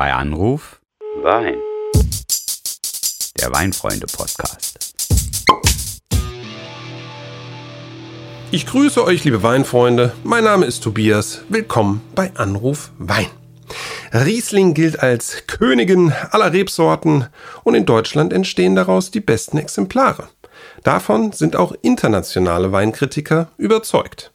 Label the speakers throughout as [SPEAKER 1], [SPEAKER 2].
[SPEAKER 1] Bei Anruf
[SPEAKER 2] Wein.
[SPEAKER 1] der Weinfreunde-Podcast.
[SPEAKER 3] Ich grüße euch, liebe Weinfreunde. Mein Name ist Tobias. Willkommen bei Anruf Wein. Riesling gilt als Königin aller Rebsorten und in Deutschland entstehen daraus die besten Exemplare. Davon sind auch internationale Weinkritiker überzeugt.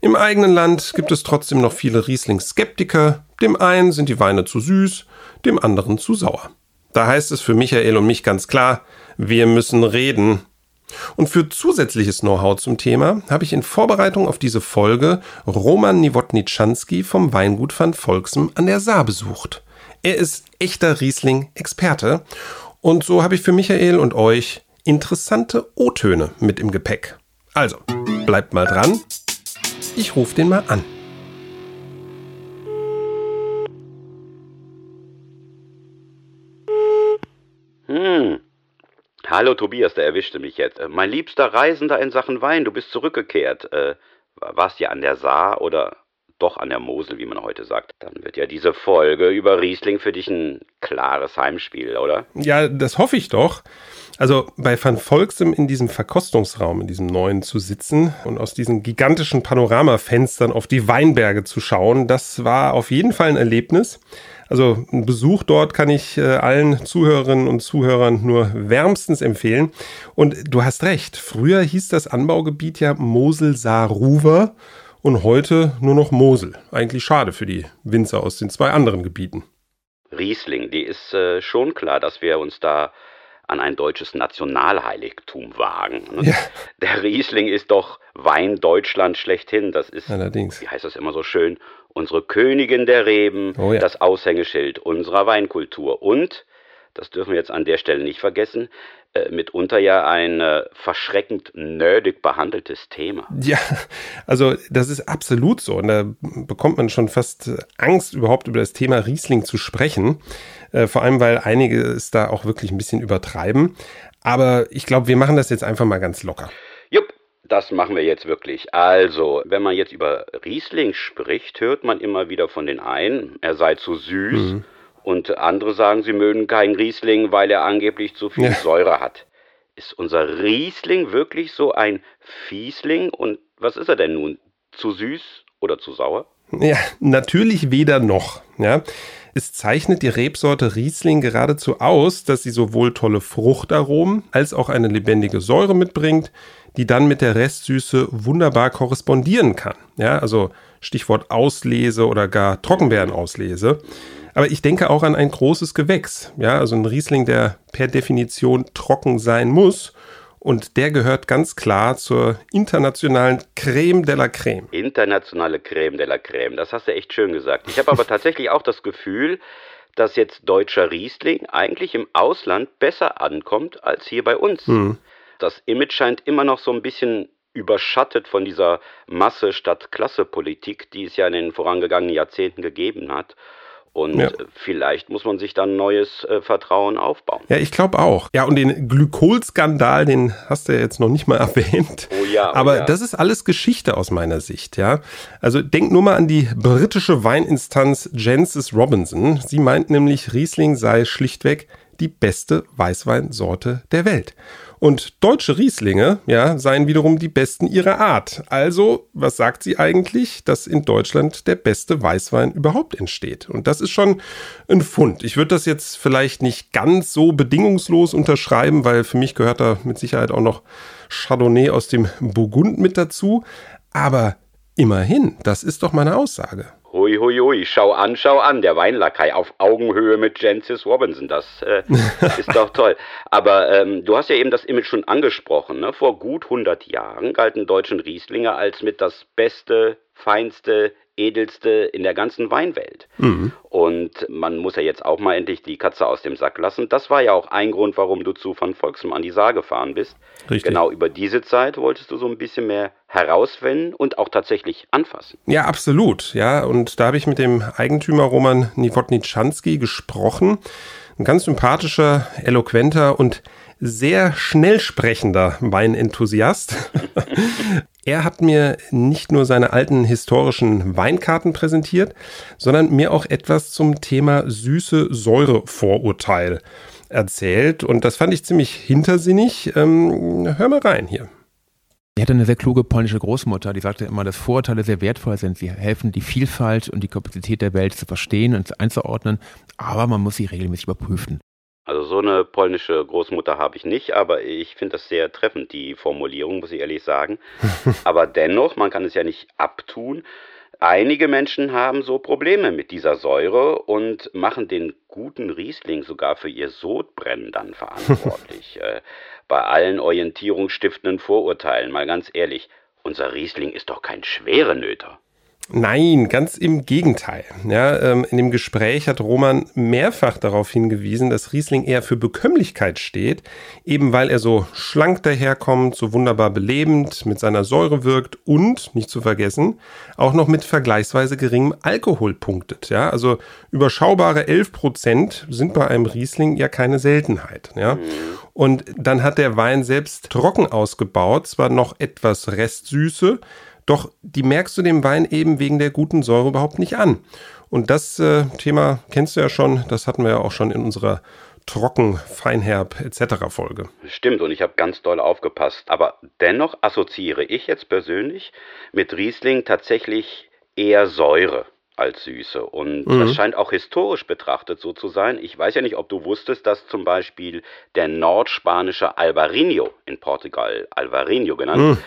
[SPEAKER 3] Im eigenen Land gibt es trotzdem noch viele Riesling-Skeptiker. Dem einen sind die Weine zu süß, dem anderen zu sauer. Da heißt es für Michael und mich ganz klar, wir müssen reden. Und für zusätzliches Know-how zum Thema habe ich in Vorbereitung auf diese Folge Roman Niewodniczanski vom Weingut van Volksem an der Saar besucht. Er ist echter Riesling-Experte und so habe ich für Michael und euch interessante O-Töne mit im Gepäck. Also, bleibt mal dran. Ich rufe den mal an.
[SPEAKER 2] Hm. Hallo Tobias, der erwischte mich jetzt. Äh, Mein liebster Reisender in Sachen Wein, du bist zurückgekehrt. Äh, warst ja an der Saar oder doch an der Mosel, wie man heute sagt. Dann wird ja diese Folge über Riesling für dich ein klares Heimspiel, oder?
[SPEAKER 3] Ja, das hoffe ich doch. Also bei Van Volksem in diesem Verkostungsraum, in diesem neuen zu sitzen und aus diesen gigantischen Panoramafenstern auf die Weinberge zu schauen, das war auf jeden Fall ein Erlebnis. Also ein Besuch dort kann ich äh, allen Zuhörerinnen und Zuhörern nur wärmstens empfehlen. Und du hast recht, früher hieß das Anbaugebiet ja Mosel-Saar-Ruwer und heute nur noch Mosel. Eigentlich schade für die Winzer aus den zwei anderen Gebieten.
[SPEAKER 2] Riesling, die ist äh, schon klar, dass wir uns da an ein deutsches Nationalheiligtum wagen. ne?
[SPEAKER 3] Ja.
[SPEAKER 2] Der Riesling ist doch Wein Deutschland schlechthin. Das ist,
[SPEAKER 3] Allerdings.
[SPEAKER 2] wie heißt das immer so schön, unsere Königin der Reben,
[SPEAKER 3] Oh ja.
[SPEAKER 2] das Aushängeschild unserer Weinkultur. Und, das dürfen wir jetzt an der Stelle nicht vergessen, mitunter ja ein äh, verschreckend nerdig behandeltes Thema.
[SPEAKER 3] Ja, also das ist absolut so. Und da bekommt man schon fast äh, Angst, überhaupt über das Thema Riesling zu sprechen. Äh, vor allem, weil einige es da auch wirklich ein bisschen übertreiben. Aber ich glaube, wir machen das jetzt einfach mal ganz locker.
[SPEAKER 2] Jupp, das machen wir jetzt wirklich. Also, wenn man jetzt über Riesling spricht, hört man immer wieder von den einen, er sei zu süß. Und andere sagen, sie mögen keinen Riesling, weil er angeblich zu viel
[SPEAKER 3] Ja.
[SPEAKER 2] Säure hat. Ist unser Riesling wirklich so ein Fiesling? Und was ist er denn nun? Zu süß oder zu sauer?
[SPEAKER 3] Ja, natürlich weder noch. Ja, es zeichnet die Rebsorte Riesling geradezu aus, dass sie sowohl tolle Fruchtaromen als auch eine lebendige Säure mitbringt, die dann mit der Restsüße wunderbar korrespondieren kann. Ja, also Stichwort Auslese oder gar Trockenbeerenauslese. Aber ich denke auch an ein großes Gewächs. Ja, also ein Riesling, der per Definition trocken sein muss. Und der gehört ganz klar zur internationalen Creme de la Creme.
[SPEAKER 2] Internationale Creme de la Creme, das hast du echt schön gesagt. Ich habe aber tatsächlich auch das Gefühl, dass jetzt deutscher Riesling eigentlich im Ausland besser ankommt als hier bei uns. Das Image scheint immer noch so ein bisschen überschattet von dieser Masse statt Klasse Politik, die es ja in den vorangegangenen Jahrzehnten gegeben hat. Und
[SPEAKER 3] Ja.
[SPEAKER 2] äh, vielleicht muss man sich dann neues äh, Vertrauen aufbauen.
[SPEAKER 3] Ja, ich glaube auch. Ja, und den Glykolskandal, den hast du ja jetzt noch nicht mal erwähnt.
[SPEAKER 2] Oh ja, oh
[SPEAKER 3] Aber
[SPEAKER 2] ja.
[SPEAKER 3] das ist alles Geschichte aus meiner Sicht, ja. Also denk nur mal an die britische Weininstanz Jancis Robinson. Sie meint nämlich, Riesling sei schlichtweg die beste Weißweinsorte der Welt. Und deutsche Rieslinge, ja, seien wiederum die besten ihrer Art. Also, was sagt sie eigentlich? Dass in Deutschland der beste Weißwein überhaupt entsteht. Und das ist schon ein Fund. Ich würde das jetzt vielleicht nicht ganz so bedingungslos unterschreiben, weil für mich gehört da mit Sicherheit auch noch Chardonnay aus dem Burgund mit dazu. Aber immerhin, das ist doch meine Aussage.
[SPEAKER 2] Hui, hui, hui, schau an, schau an, der Weinlakai auf Augenhöhe mit Jancis Robinson, das äh, ist doch toll. Aber ähm, du hast ja eben das Image schon angesprochen, ne? vor gut 100 Jahren galten deutschen Rieslinge als mit das Beste, Feinste, Edelste in der ganzen Weinwelt. Und man muss ja jetzt auch mal endlich die Katze aus dem Sack lassen. Das war ja auch ein Grund, warum du zu Van Volksem an die Saar gefahren bist.
[SPEAKER 3] Richtig.
[SPEAKER 2] Genau über diese Zeit wolltest du so ein bisschen mehr herausfinden und auch tatsächlich anfassen.
[SPEAKER 3] Ja, absolut. Ja, und da habe ich mit dem Eigentümer Roman Niewodniczanski gesprochen. Ein ganz sympathischer, eloquenter und sehr schnell sprechender Weinenthusiast. Er hat mir nicht nur seine alten historischen Weinkarten präsentiert, sondern mir auch etwas zum Thema süße Säure-Vorurteil erzählt. Und das fand ich ziemlich hintersinnig. Ähm, hör mal rein hier.
[SPEAKER 4] Er hatte eine sehr kluge polnische Großmutter, die sagte immer, dass Vorurteile sehr wertvoll sind. Sie helfen, die Vielfalt und die Komplexität der Welt zu verstehen und einzuordnen, aber man muss sie regelmäßig überprüfen.
[SPEAKER 2] Also so eine polnische Großmutter habe ich nicht, aber ich finde das sehr treffend, die Formulierung, muss ich ehrlich sagen. aber dennoch, man kann es ja nicht abtun. Einige Menschen haben so Probleme mit dieser Säure und machen den guten Riesling sogar für ihr Sodbrennen dann verantwortlich. äh, bei allen orientierungsstiftenden Vorurteilen, mal ganz ehrlich, unser Riesling ist doch kein Schwerenöter.
[SPEAKER 3] Nein, ganz im Gegenteil. Ja, ähm, in dem Gespräch hat Roman mehrfach darauf hingewiesen, dass Riesling eher für Bekömmlichkeit steht, eben weil er so schlank daherkommt, so wunderbar belebend, mit seiner Säure wirkt und, nicht zu vergessen, auch noch mit vergleichsweise geringem Alkohol punktet. Ja, also überschaubare 11 Prozent sind bei einem Riesling ja keine Seltenheit. Ja, und dann hat der Wein selbst trocken ausgebaut, zwar noch etwas Restsüße, doch die merkst du dem Wein eben wegen der guten Säure überhaupt nicht an. Und das äh, Thema kennst du ja schon, das hatten wir ja auch schon in unserer trocken, feinherb etc. Folge.
[SPEAKER 2] Stimmt, und ich habe ganz doll aufgepasst. Aber dennoch assoziiere ich jetzt persönlich mit Riesling tatsächlich eher Säure als Süße. Und mhm. das scheint auch historisch betrachtet so zu sein. Ich weiß ja nicht, ob du wusstest, dass zum Beispiel der nordspanische Alvarinho in Portugal Alvarinho genannt mhm.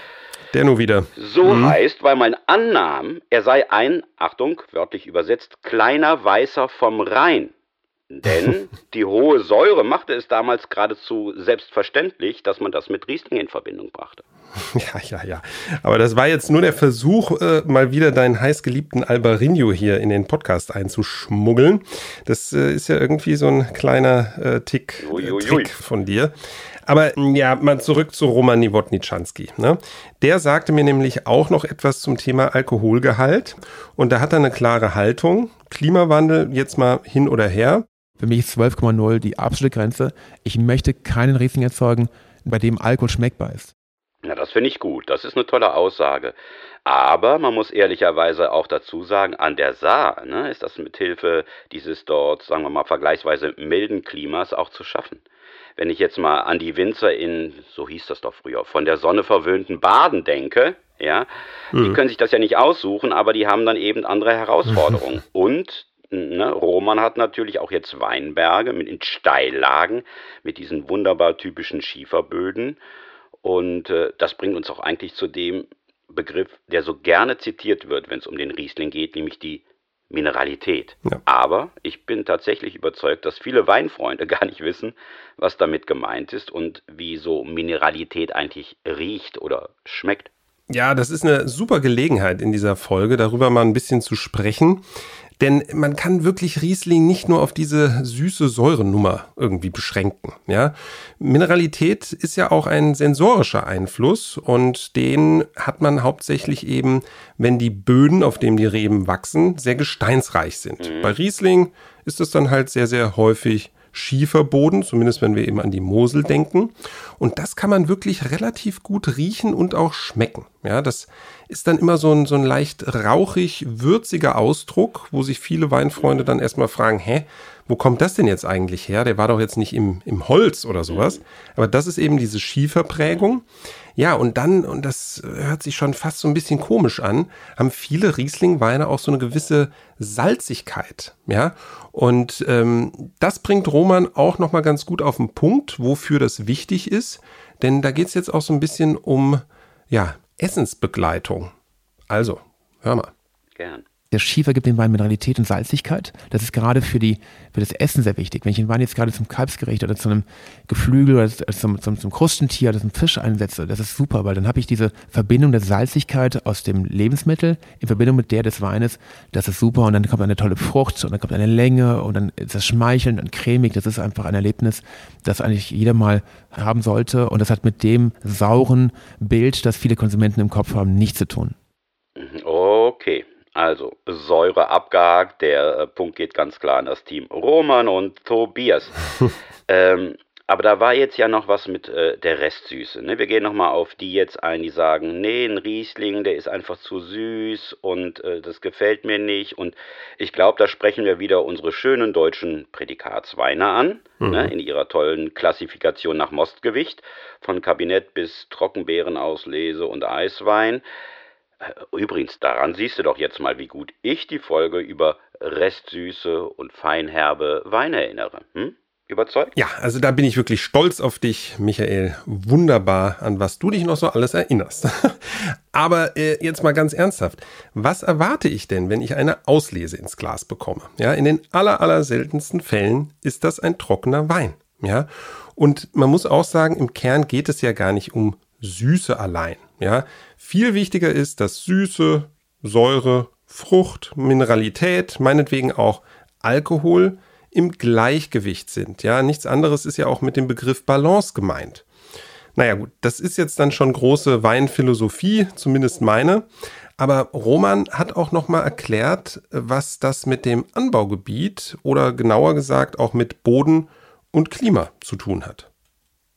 [SPEAKER 3] Der nur wieder.
[SPEAKER 2] So mhm. heißt, weil man annahm, er sei ein, Achtung, wörtlich übersetzt, kleiner Weißer vom Rhein. Denn die hohe Säure machte es damals geradezu selbstverständlich, dass man das mit Riesling in Verbindung brachte.
[SPEAKER 3] Ja, ja, ja. Aber das war jetzt nur der Versuch, äh, mal wieder deinen heißgeliebten Albarinho hier in den Podcast einzuschmuggeln. Das äh, ist ja irgendwie so ein kleiner äh, Tick, äh, Trick von dir. Aber ja, mal zurück zu Roman Niewodniczanski. Ne? Der sagte mir nämlich auch noch etwas zum Thema Alkoholgehalt. Und da hat er eine klare Haltung. Klimawandel jetzt mal hin oder her.
[SPEAKER 4] Für mich ist 12,0 die absolute Grenze. Ich möchte keinen Riesling erzeugen, bei dem Alkohol schmeckbar ist.
[SPEAKER 2] Ja, das finde ich gut. Das ist eine tolle Aussage. Aber man muss ehrlicherweise auch dazu sagen, an der Saar ne, ist das mit Hilfe dieses dort, sagen wir mal, vergleichsweise milden Klimas auch zu schaffen. Wenn ich jetzt mal an die Winzer in, so hieß das doch früher, von der Sonne verwöhnten Baden denke, ja, mhm. die können sich das ja nicht aussuchen, aber die haben dann eben andere Herausforderungen. Und Ne, Roman hat natürlich auch jetzt Weinberge mit in Steillagen, mit diesen wunderbar typischen Schieferböden. Und äh, das bringt uns auch eigentlich zu dem Begriff, der so gerne zitiert wird, wenn es um den Riesling geht, nämlich die Mineralität. Ja. Aber ich bin tatsächlich überzeugt, dass viele Weinfreunde gar nicht wissen, was damit gemeint ist und wie so Mineralität eigentlich riecht oder schmeckt.
[SPEAKER 3] Ja, das ist eine super Gelegenheit in dieser Folge, darüber mal ein bisschen zu sprechen. Denn man kann wirklich Riesling nicht nur auf diese süße Säurennummer irgendwie beschränken. Ja? Mineralität ist ja auch ein sensorischer Einfluss und den hat man hauptsächlich eben, wenn die Böden, auf denen die Reben wachsen, sehr gesteinsreich sind. Mhm. Bei Riesling ist es dann halt sehr, sehr häufig Schieferboden, zumindest wenn wir eben an die Mosel denken. Und das kann man wirklich relativ gut riechen und auch schmecken. Ja, das ist dann immer so ein, so ein leicht rauchig, würziger Ausdruck, wo sich viele Weinfreunde dann erstmal fragen, hä, wo kommt das denn jetzt eigentlich her? Der war doch jetzt nicht im, im Holz oder sowas. Aber das ist eben diese Schieferprägung. Ja, und dann, und das hört sich schon fast so ein bisschen komisch an, haben viele Riesling-Weine auch so eine gewisse Salzigkeit. Ja, und ähm, das bringt Roman auch nochmal ganz gut auf den Punkt, wofür das wichtig ist. Denn da geht es jetzt auch so ein bisschen um, ja, Essensbegleitung. Also, hör mal.
[SPEAKER 4] Gern. Der Schiefer gibt dem Wein Mineralität und Salzigkeit. Das ist gerade für, die, für das Essen sehr wichtig. Wenn ich den Wein jetzt gerade zum Kalbsgericht oder zu einem Geflügel oder zum, zum, zum Krustentier oder zum Fisch einsetze, das ist super, weil dann habe ich diese Verbindung der Salzigkeit aus dem Lebensmittel in Verbindung mit der des Weines. Das ist super und dann kommt eine tolle Frucht und dann kommt eine Länge und dann ist das schmeichelnd und cremig. Das ist einfach ein Erlebnis, das eigentlich jeder mal haben sollte und das hat mit dem sauren Bild, das viele Konsumenten im Kopf haben, nichts zu tun.
[SPEAKER 2] Also Säure abgehakt, der äh, Punkt geht ganz klar an das Team Roman und Tobias. ähm, Aber da war jetzt ja noch was mit äh, der Restsüße. Ne? Wir gehen nochmal auf die jetzt ein, die sagen, nee, ein Riesling, der ist einfach zu süß und äh, das gefällt mir nicht. Und ich glaube, da sprechen wir wieder unsere schönen deutschen Prädikatsweine an, mhm. ne? in ihrer tollen Klassifikation nach Mostgewicht, von Kabinett bis Trockenbeerenauslese und Eiswein. Äh, übrigens, daran siehst du doch jetzt mal, wie gut ich die Folge über Restsüße und feinherbe Weine erinnere. Hm? Überzeugt?
[SPEAKER 3] Ja, also da bin ich wirklich stolz auf dich, Michael. Wunderbar, an was du dich noch so alles erinnerst. Aber äh, jetzt mal ganz ernsthaft. Was erwarte ich denn, wenn ich eine Auslese ins Glas bekomme? Ja, in den aller, aller seltensten Fällen ist das ein trockener Wein. Ja, und man muss auch sagen, im Kern geht es ja gar nicht um Süße allein. Ja, viel wichtiger ist, dass Süße, Säure, Frucht, Mineralität, meinetwegen auch Alkohol im Gleichgewicht sind. Ja, nichts anderes ist ja auch mit dem Begriff Balance gemeint. Naja gut, das ist jetzt dann schon große Weinphilosophie, zumindest meine. Aber Roman hat auch nochmal erklärt, was das mit dem Anbaugebiet oder genauer gesagt auch mit Boden und Klima zu tun hat.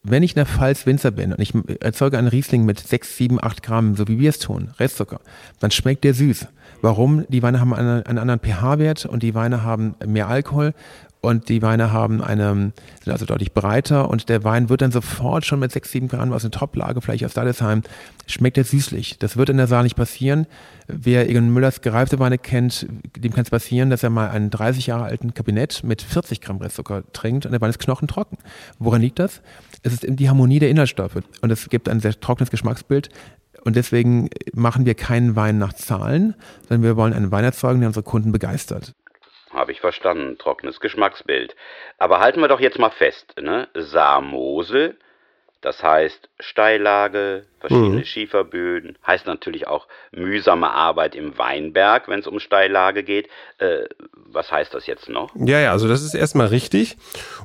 [SPEAKER 4] Wenn ich in der Pfalz Winzer bin und ich erzeuge einen Riesling mit 6, 7, 8 Gramm, so wie wir es tun, Restzucker, dann schmeckt der süß. Warum? Die Weine haben einen, einen anderen pH-Wert und die Weine haben mehr Alkohol und die Weine haben eine, sind also deutlich breiter und der Wein wird dann sofort schon mit 6, 7 Gramm aus einer Toplage, vielleicht aus Dadesheim, schmeckt er süßlich. Das wird in der Saar nicht passieren. Wer Egon Müllers gereifte Weine kennt, dem kann es passieren, dass er mal einen 30 Jahre alten Kabinett mit 40 Gramm Restzucker trinkt und der Wein ist knochentrocken. Woran liegt das? Es ist die Harmonie der Inhaltsstoffe und es gibt ein sehr trockenes Geschmacksbild. Und deswegen machen wir keinen Wein nach Zahlen, sondern wir wollen einen Wein erzeugen, der unsere Kunden begeistert.
[SPEAKER 2] Habe ich verstanden, trockenes Geschmacksbild. Aber halten wir doch jetzt mal fest, ne? Saarmosel, das heißt Steillage, verschiedene mhm. Schieferböden, heißt natürlich auch mühsame Arbeit im Weinberg, wenn es um Steillage geht. Äh, was heißt das jetzt noch?
[SPEAKER 3] Ja, ja, also das ist erstmal richtig.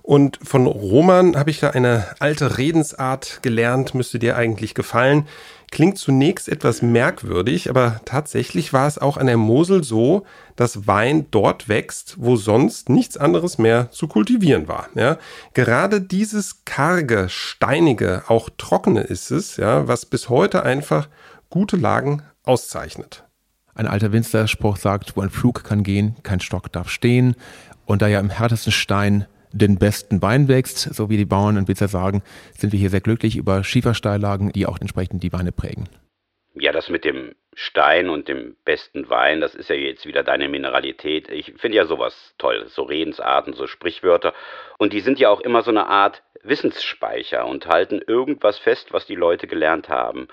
[SPEAKER 3] Und von Roman habe ich da eine alte Redensart gelernt, müsste dir eigentlich gefallen. Klingt zunächst etwas merkwürdig, aber tatsächlich war es auch an der Mosel so, dass Wein dort wächst, wo sonst nichts anderes mehr zu kultivieren war. Ja, gerade dieses karge, steinige, auch trockene ist es, ja, was bis heute einfach gute Lagen auszeichnet.
[SPEAKER 4] Ein alter Winzerspruch sagt, wo ein Flug kann gehen, kein Stock darf stehen. Und da ja im härtesten Stein den besten Wein wächst, so wie die Bauern und Winzer sagen, sind wir hier sehr glücklich über Schiefersteillagen, die auch entsprechend die Weine prägen.
[SPEAKER 2] Ja, das mit dem Stein und dem besten Wein, das ist ja jetzt wieder deine Mineralität. Ich finde ja sowas toll, so Redensarten, so Sprichwörter. Und die sind ja auch immer so eine Art Wissensspeicher und halten irgendwas fest, was die Leute gelernt haben.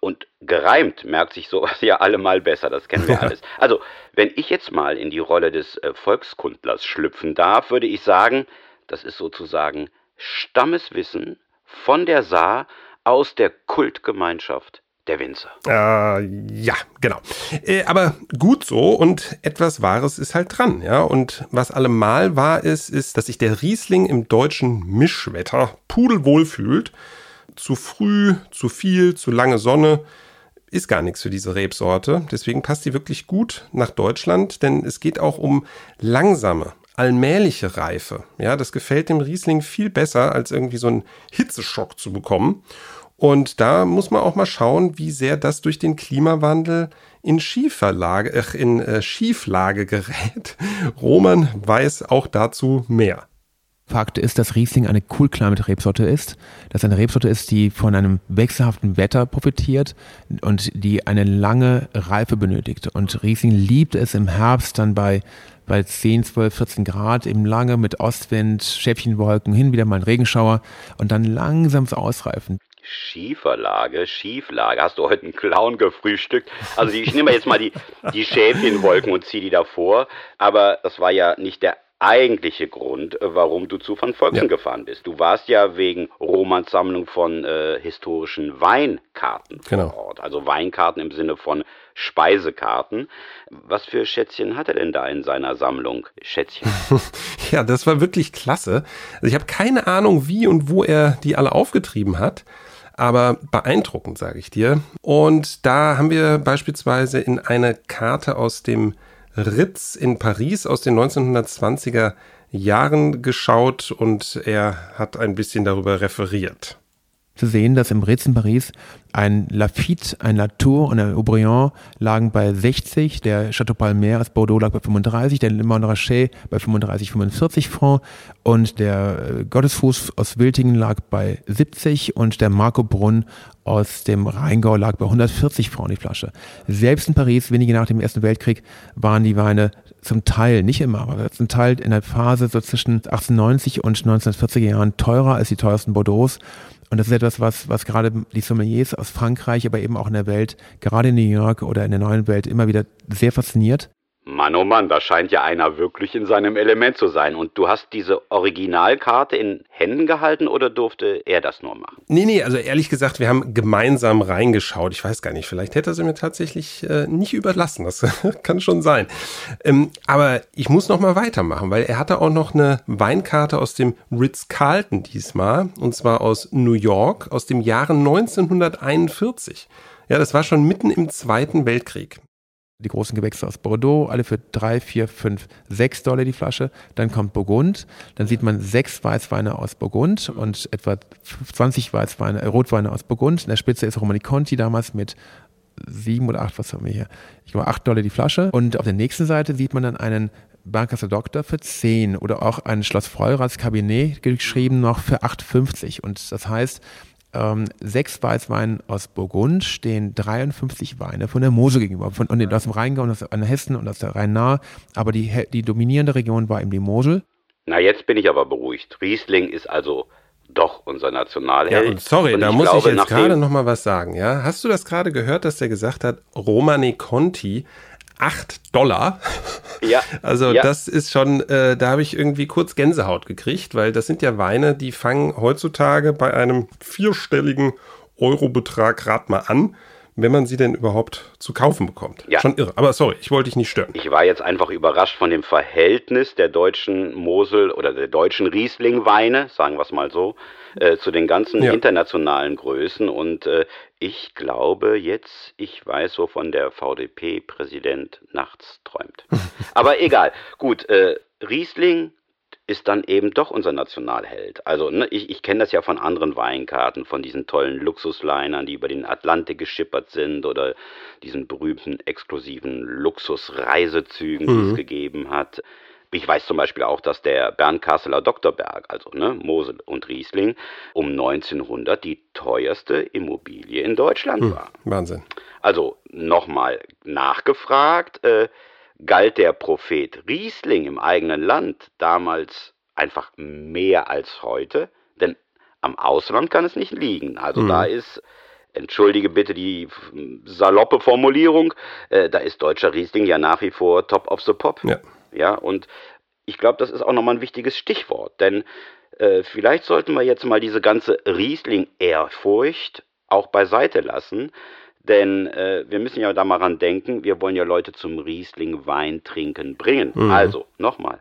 [SPEAKER 2] Und gereimt merkt sich sowas ja allemal besser, das kennen wir alles. Also, wenn ich jetzt mal in die Rolle des äh, Volkskundlers schlüpfen darf, würde ich sagen, das ist sozusagen Stammeswissen von der Saar aus der Kultgemeinschaft der Winzer.
[SPEAKER 3] Äh, ja, genau. Äh, aber gut so und etwas Wahres ist halt dran, ja. Und was allemal wahr ist, ist, dass sich der Riesling im deutschen Mischwetter pudelwohl fühlt. Zu früh, zu viel, zu lange Sonne ist gar nichts für diese Rebsorte. Deswegen passt sie wirklich gut nach Deutschland, denn es geht auch um langsame, allmähliche Reife. Ja, das gefällt dem Riesling viel besser, als irgendwie so einen Hitzeschock zu bekommen. Und da muss man auch mal schauen, wie sehr das durch den Klimawandel in Schieferlage, äh, in äh, Schieflage gerät. Roman weiß auch dazu mehr.
[SPEAKER 4] Fakt ist, dass Riesling eine Cool Climate Rebsorte ist, dass eine Rebsorte ist, die von einem wechselhaften Wetter profitiert und die eine lange Reife benötigt. Und Riesling liebt es im Herbst dann bei bei 10, 12, 14 Grad eben lange mit Ostwind, Schäppchenwolken, hin wieder mal ein Regenschauer und dann langsames Ausreifen.
[SPEAKER 2] Schieferlage, Schieflage. Hast du heute einen Clown gefrühstückt? Also ich nehme jetzt mal die, die Schäfchenwolken und ziehe die davor. Aber das war ja nicht der eigentliche Grund, warum du zu Van Volksen ja. gefahren bist. Du warst ja wegen Romans Sammlung von äh, historischen Weinkarten
[SPEAKER 3] genau.
[SPEAKER 2] vor Ort. Also Weinkarten im Sinne von Speisekarten. Was für Schätzchen hat er denn da in seiner Sammlung? Schätzchen.
[SPEAKER 3] ja, das war wirklich klasse. Also ich habe keine Ahnung, wie und wo er die alle aufgetrieben hat aber beeindruckend, sage ich dir. Und da haben wir beispielsweise in einer Karte aus dem Ritz in Paris aus den 1920er Jahren geschaut und er hat ein bisschen darüber referiert.
[SPEAKER 4] Zu sehen, dass im Ritz in Paris ein Lafitte, ein Latour und ein Aubryon lagen bei 60, der Chateau Palmer aus Bordeaux lag bei 35, der Le Montrachet bei 35, 45 Francs und der äh, Gottesfuß aus Wiltingen lag bei 70 und der Marco Brunn aus dem Rheingau lag bei 140 Francs die Flasche. Selbst in Paris, wenige nach dem Ersten Weltkrieg, waren die Weine zum Teil, nicht immer, aber zum Teil in der Phase so zwischen 1890 und 1940er Jahren teurer als die teuersten Bordeaux. Und das ist etwas, was, was gerade die Sommeliers aus Frankreich, aber eben auch in der Welt, gerade in New York oder in der neuen Welt immer wieder sehr fasziniert.
[SPEAKER 2] Mann, oh Mann, da scheint ja einer wirklich in seinem Element zu sein. Und du hast diese Originalkarte in Händen gehalten oder durfte er das nur machen?
[SPEAKER 3] Nee, nee, also ehrlich gesagt, wir haben gemeinsam reingeschaut. Ich weiß gar nicht, vielleicht hätte er sie mir tatsächlich äh, nicht überlassen. Das kann schon sein. Ähm, aber ich muss noch mal weitermachen, weil er hatte auch noch eine Weinkarte aus dem Ritz-Carlton diesmal. Und zwar aus New York aus dem Jahre 1941. Ja, das war schon mitten im Zweiten Weltkrieg
[SPEAKER 4] die großen Gewächse aus Bordeaux, alle für 3, 4, 5, 6 Dollar die Flasche. Dann kommt Burgund, dann sieht man sechs Weißweine aus Burgund und etwa 20 Weißweine, äh, Rotweine aus Burgund. In der Spitze ist Romani Conti damals mit sieben oder acht, was haben wir hier? Ich glaube, acht Dollar die Flasche. Und auf der nächsten Seite sieht man dann einen Barcaster Doktor für 10 oder auch ein Schloss Fleurats Cabinet geschrieben noch für 8,50. Und das heißt, ähm, sechs Weißweinen aus Burgund stehen 53 Weine von der Mosel gegenüber, von, und aus dem Rheingau und aus Hessen und aus der Rhein-Nahe. Aber die, die dominierende Region war eben die Mosel.
[SPEAKER 2] Na, jetzt bin ich aber beruhigt. Riesling ist also doch unser Nationalheld.
[SPEAKER 3] Ja, und sorry, und da muss glaube, ich jetzt gerade noch mal was sagen. Ja, hast du das gerade gehört, dass der gesagt hat, Romane Conti 8 Dollar. Ja. Also ja. das ist schon, äh, da habe ich irgendwie kurz Gänsehaut gekriegt, weil das sind ja Weine, die fangen heutzutage bei einem vierstelligen Eurobetrag gerade mal an, wenn man sie denn überhaupt zu kaufen bekommt. Ja. Schon irre. Aber sorry, ich wollte dich nicht stören.
[SPEAKER 2] Ich war jetzt einfach überrascht von dem Verhältnis der deutschen Mosel oder der deutschen Riesling-Weine, sagen wir es mal so, äh, zu den ganzen ja. internationalen Größen. Und äh, ich glaube jetzt, ich weiß, wovon der VDP-Präsident nachts träumt. Aber egal. Gut, äh, Riesling ist dann eben doch unser Nationalheld. Also ne, ich, ich kenne das ja von anderen Weinkarten, von diesen tollen Luxuslinern, die über den Atlantik geschippert sind oder diesen berühmten exklusiven Luxusreisezügen, mhm. die es mhm. gegeben hat. Ich weiß zum Beispiel auch, dass der Bernkasseler Doktorberg, also ne, Mosel und Riesling, um 1900 die teuerste Immobilie in Deutschland hm, war.
[SPEAKER 3] Wahnsinn.
[SPEAKER 2] Also nochmal nachgefragt, äh, galt der Prophet Riesling im eigenen Land damals einfach mehr als heute? Denn am Ausland kann es nicht liegen. Also hm. da ist entschuldige bitte die saloppe Formulierung, äh, da ist deutscher Riesling ja nach wie vor top of the pop. Ja. Ja, und ich glaube, das ist auch nochmal ein wichtiges Stichwort, denn äh, vielleicht sollten wir jetzt mal diese ganze Riesling-Ehrfurcht auch beiseite lassen, denn äh, wir müssen ja da mal ran denken, wir wollen ja Leute zum Riesling-Wein trinken bringen. Mhm. Also, nochmal,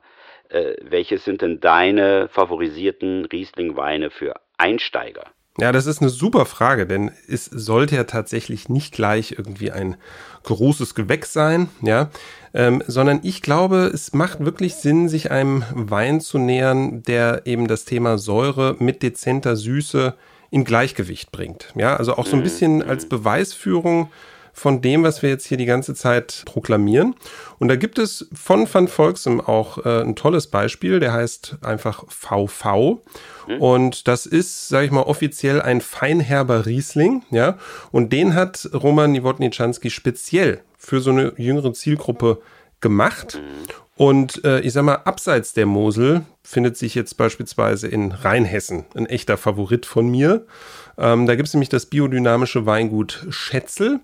[SPEAKER 2] äh, welche sind denn deine favorisierten Riesling-Weine für Einsteiger?
[SPEAKER 3] Ja, das ist eine super Frage, denn es sollte ja tatsächlich nicht gleich irgendwie ein großes Gewächs sein, ja, ähm, sondern ich glaube, es macht wirklich Sinn, sich einem Wein zu nähern, der eben das Thema Säure mit dezenter Süße in Gleichgewicht bringt. Ja, also auch so ein mhm. bisschen als Beweisführung von dem, was wir jetzt hier die ganze Zeit proklamieren. Und da gibt es von Van Volksem auch äh, ein tolles Beispiel, der heißt einfach VV. Mhm. Und das ist, sage ich mal, offiziell ein feinherber Riesling, ja. Und den hat Roman Niewodniczanski speziell für so eine jüngere Zielgruppe gemacht. Mhm. Und äh, ich sag mal, abseits der Mosel findet sich jetzt beispielsweise in Rheinhessen ein echter Favorit von mir. Ähm, da gibt es nämlich das biodynamische Weingut Schätzel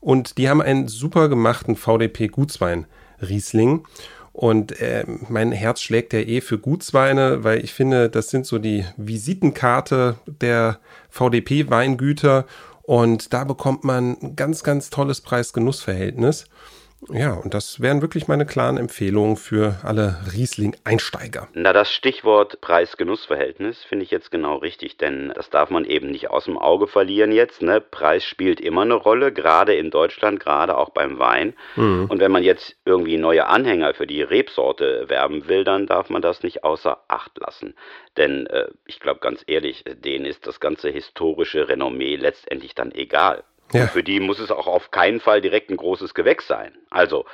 [SPEAKER 3] und die haben einen super gemachten VDP Gutswein Riesling. Und äh, mein Herz schlägt ja eh für Gutsweine, weil ich finde, das sind so die Visitenkarte der VDP-Weingüter. Und da bekommt man ein ganz, ganz tolles Preis-Genuss-Verhältnis. Ja, und das wären wirklich meine klaren Empfehlungen für alle Riesling-Einsteiger.
[SPEAKER 2] Na, das Stichwort Preis-Genuss-Verhältnis finde ich jetzt genau richtig, denn das darf man eben nicht aus dem Auge verlieren jetzt. Ne? Preis spielt immer eine Rolle, gerade in Deutschland, gerade auch beim Wein. Mhm. Und wenn man jetzt irgendwie neue Anhänger für die Rebsorte werben will, dann darf man das nicht außer Acht lassen. Denn äh, ich glaube ganz ehrlich, denen ist das ganze historische Renommee letztendlich dann egal. Ja. Für die muss es auch auf keinen Fall direkt ein großes Gewächs sein. Also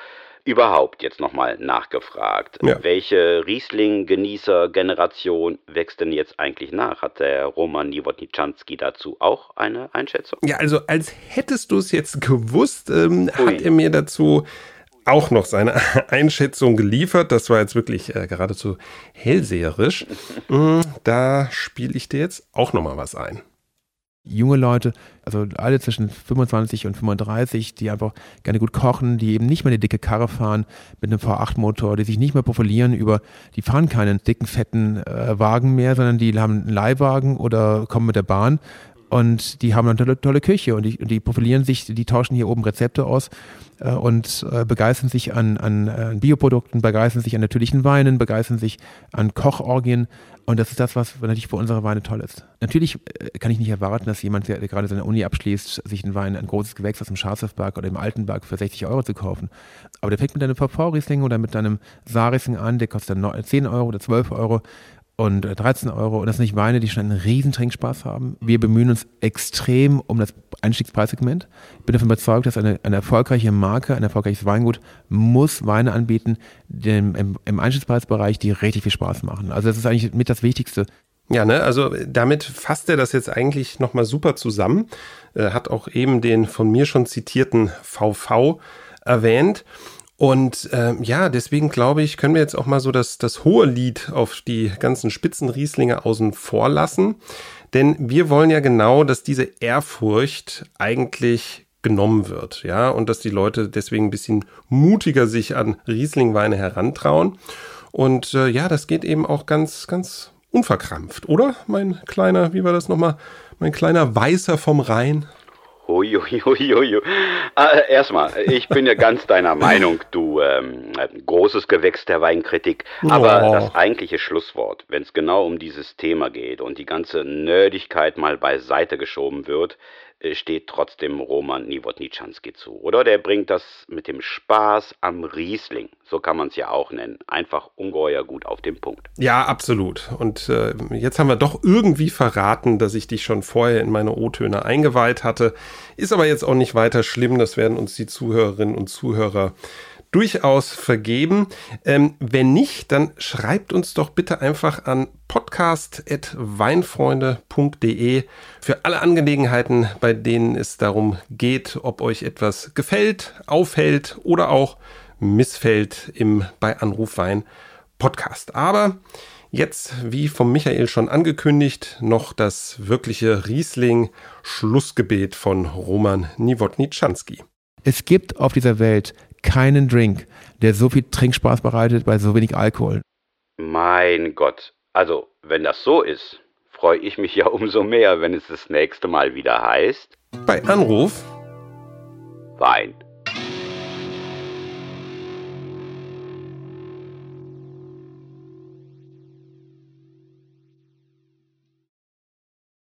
[SPEAKER 2] überhaupt jetzt nochmal nachgefragt. Ja. Welche Riesling-Genießer-Generation wächst denn jetzt eigentlich nach? Hat der Roman Niewodniczanski dazu auch eine Einschätzung?
[SPEAKER 3] Ja, also als hättest du es jetzt gewusst, ähm, hat er mir dazu auch noch seine Einschätzung geliefert. Das war jetzt wirklich äh, geradezu hellseherisch. Mm, da spiele ich dir jetzt auch nochmal was ein
[SPEAKER 4] junge Leute, also alle zwischen 25 und 35, die einfach gerne gut kochen, die eben nicht mehr eine dicke Karre fahren mit einem V8-Motor, die sich nicht mehr profilieren über, die fahren keinen dicken, fetten äh, Wagen mehr, sondern die haben einen Leihwagen oder kommen mit der Bahn und die haben eine tolle, tolle Küche und die, und die profilieren sich, die tauschen hier oben Rezepte aus äh, und äh, begeistern sich an, an, an Bioprodukten, begeistern sich an natürlichen Weinen, begeistern sich an Kochorgien und das ist das, was natürlich für unsere Weine toll ist. Natürlich äh, kann ich nicht erwarten, dass jemand, der gerade seine Uni abschließt, sich einen Wein, ein großes Gewächs aus dem Schafsberg oder im Altenberg für 60 Euro zu kaufen. Aber der fängt mit einem VV-Riesling oder mit einem Saarriesling an, der kostet dann 10 Euro oder 12 Euro und 13 äh, Euro. Und das sind nicht Weine, die schon einen riesen Trinkspaß haben. Wir bemühen uns extrem um das Einstiegspreissegment. Ich bin davon überzeugt, dass eine, eine erfolgreiche Marke, ein erfolgreiches Weingut muss Weine anbieten, die im, im Einstiegspreisbereich, die richtig viel Spaß machen. Also das ist eigentlich mit das Wichtigste.
[SPEAKER 3] Ja, ne, also damit fasst er das jetzt eigentlich nochmal super zusammen. Er hat auch eben den von mir schon zitierten VV erwähnt. Und äh, ja, deswegen glaube ich, können wir jetzt auch mal so das, das hohe Lied auf die ganzen Spitzenrieslinge außen vor lassen. Denn wir wollen ja genau, dass diese Ehrfurcht eigentlich genommen wird, ja, und dass die Leute deswegen ein bisschen mutiger sich an Rieslingweine herantrauen. Und äh, ja, das geht eben auch ganz, ganz unverkrampft, oder? Mein kleiner, wie war das nochmal? Mein kleiner Weißer vom Rhein.
[SPEAKER 2] Uiuiuiui. Äh, erstmal, ich bin ja ganz deiner Meinung, du ähm, großes Gewächs der Weinkritik. Aber oh. das eigentliche Schlusswort, wenn es genau um dieses Thema geht und die ganze Nerdigkeit mal beiseite geschoben wird, steht trotzdem Roman Niewodniczanski zu, oder? Der bringt das mit dem Spaß am Riesling, so kann man es ja auch nennen, einfach ungeheuer gut auf den Punkt.
[SPEAKER 3] Ja, absolut. Und äh, jetzt haben wir doch irgendwie verraten, dass ich dich schon vorher in meine O-Töne eingeweiht hatte. Ist aber jetzt auch nicht weiter schlimm, das werden uns die Zuhörerinnen und Zuhörer durchaus vergeben. Ähm, wenn nicht, dann schreibt uns doch bitte einfach an podcast.weinfreunde.de für alle Angelegenheiten, bei denen es darum geht, ob euch etwas gefällt, aufhält oder auch missfällt im bei Anruf Wein Podcast. Aber Jetzt, wie vom Michael schon angekündigt, noch das wirkliche Riesling-Schlussgebet von Roman Niewodniczanski.
[SPEAKER 4] Es gibt auf dieser Welt keinen Drink, der so viel Trinkspaß bereitet bei so wenig Alkohol.
[SPEAKER 2] Mein Gott, also wenn das so ist, freue ich mich ja umso mehr, wenn es das nächste Mal wieder heißt.
[SPEAKER 3] Bei Anruf
[SPEAKER 2] Wein.